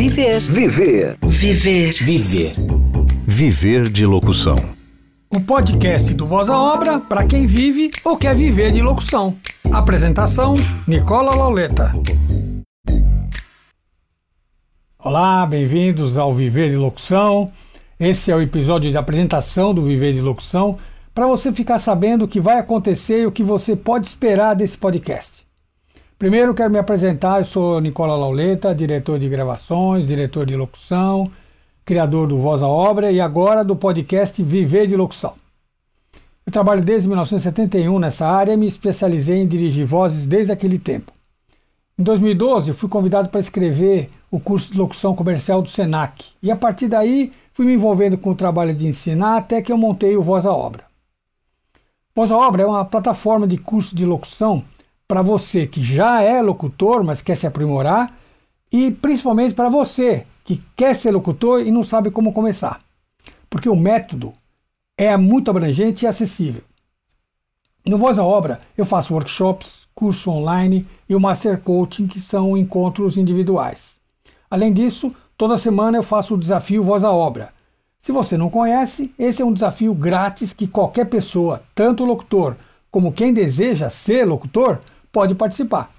Viver. Viver. Viver. Viver. Viver de locução. O podcast do Voz à Obra para quem vive ou quer viver de locução. Apresentação: Nicola Lauleta. Olá, bem-vindos ao Viver de Locução. Esse é o episódio de apresentação do Viver de Locução para você ficar sabendo o que vai acontecer e o que você pode esperar desse podcast. Primeiro quero me apresentar, eu sou Nicola Lauleta, diretor de gravações, diretor de locução, criador do Voz à Obra e agora do podcast Viver de Locução. Eu trabalho desde 1971 nessa área e me especializei em dirigir vozes desde aquele tempo. Em 2012, fui convidado para escrever o curso de locução comercial do SENAC e a partir daí fui me envolvendo com o trabalho de ensinar até que eu montei o Voz à Obra. Voz à Obra é uma plataforma de curso de locução para você que já é locutor, mas quer se aprimorar, e principalmente para você que quer ser locutor e não sabe como começar. Porque o método é muito abrangente e acessível. No Voz à Obra, eu faço workshops, curso online e o Master Coaching, que são encontros individuais. Além disso, toda semana eu faço o desafio Voz à Obra. Se você não conhece, esse é um desafio grátis que qualquer pessoa, tanto locutor como quem deseja ser locutor, pode participar.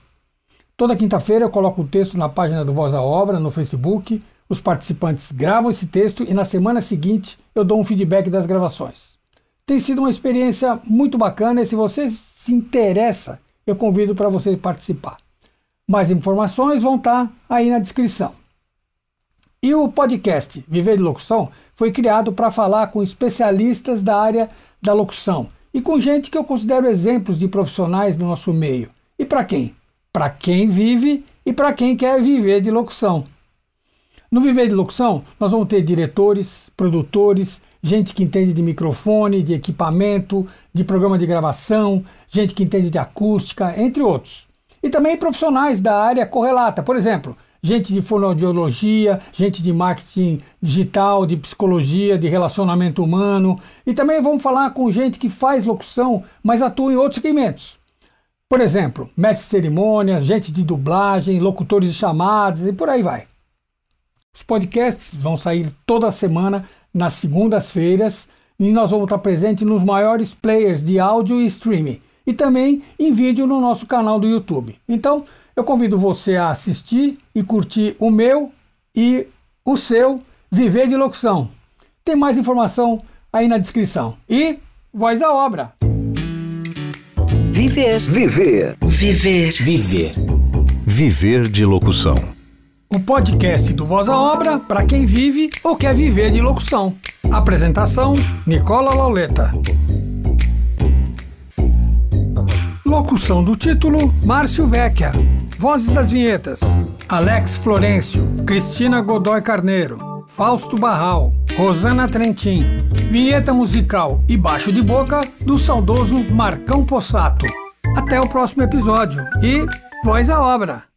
Toda quinta-feira eu coloco o texto na página do Voz à Obra no Facebook. Os participantes gravam esse texto e na semana seguinte eu dou um feedback das gravações. Tem sido uma experiência muito bacana e se você se interessa, eu convido para você participar. Mais informações vão estar tá aí na descrição. E o podcast Viver de Locução foi criado para falar com especialistas da área da locução e com gente que eu considero exemplos de profissionais no nosso meio. E para quem? Para quem vive e para quem quer viver de locução. No Viver de Locução, nós vamos ter diretores, produtores, gente que entende de microfone, de equipamento, de programa de gravação, gente que entende de acústica, entre outros. E também profissionais da área correlata, por exemplo, gente de fonoaudiologia, gente de marketing digital, de psicologia, de relacionamento humano. E também vamos falar com gente que faz locução, mas atua em outros segmentos. Por exemplo, mestre de cerimônias, gente de dublagem, locutores de chamadas e por aí vai. Os podcasts vão sair toda semana nas segundas-feiras e nós vamos estar presentes nos maiores players de áudio e streaming e também em vídeo no nosso canal do YouTube. Então, eu convido você a assistir e curtir o meu e o seu Viver de Locução. Tem mais informação aí na descrição. E voz à obra! Viver. Viver. Viver. Viver. Viver de locução. O podcast do Voz à Obra para quem vive ou quer viver de locução. Apresentação: Nicola Lauleta. Locução do título: Márcio Vecchia. Vozes das vinhetas: Alex Florencio, Cristina Godoy Carneiro, Fausto Barral, Rosana Trentin. Vinheta musical e baixo de boca do saudoso Marcão Possato. Até o próximo episódio e voz à obra!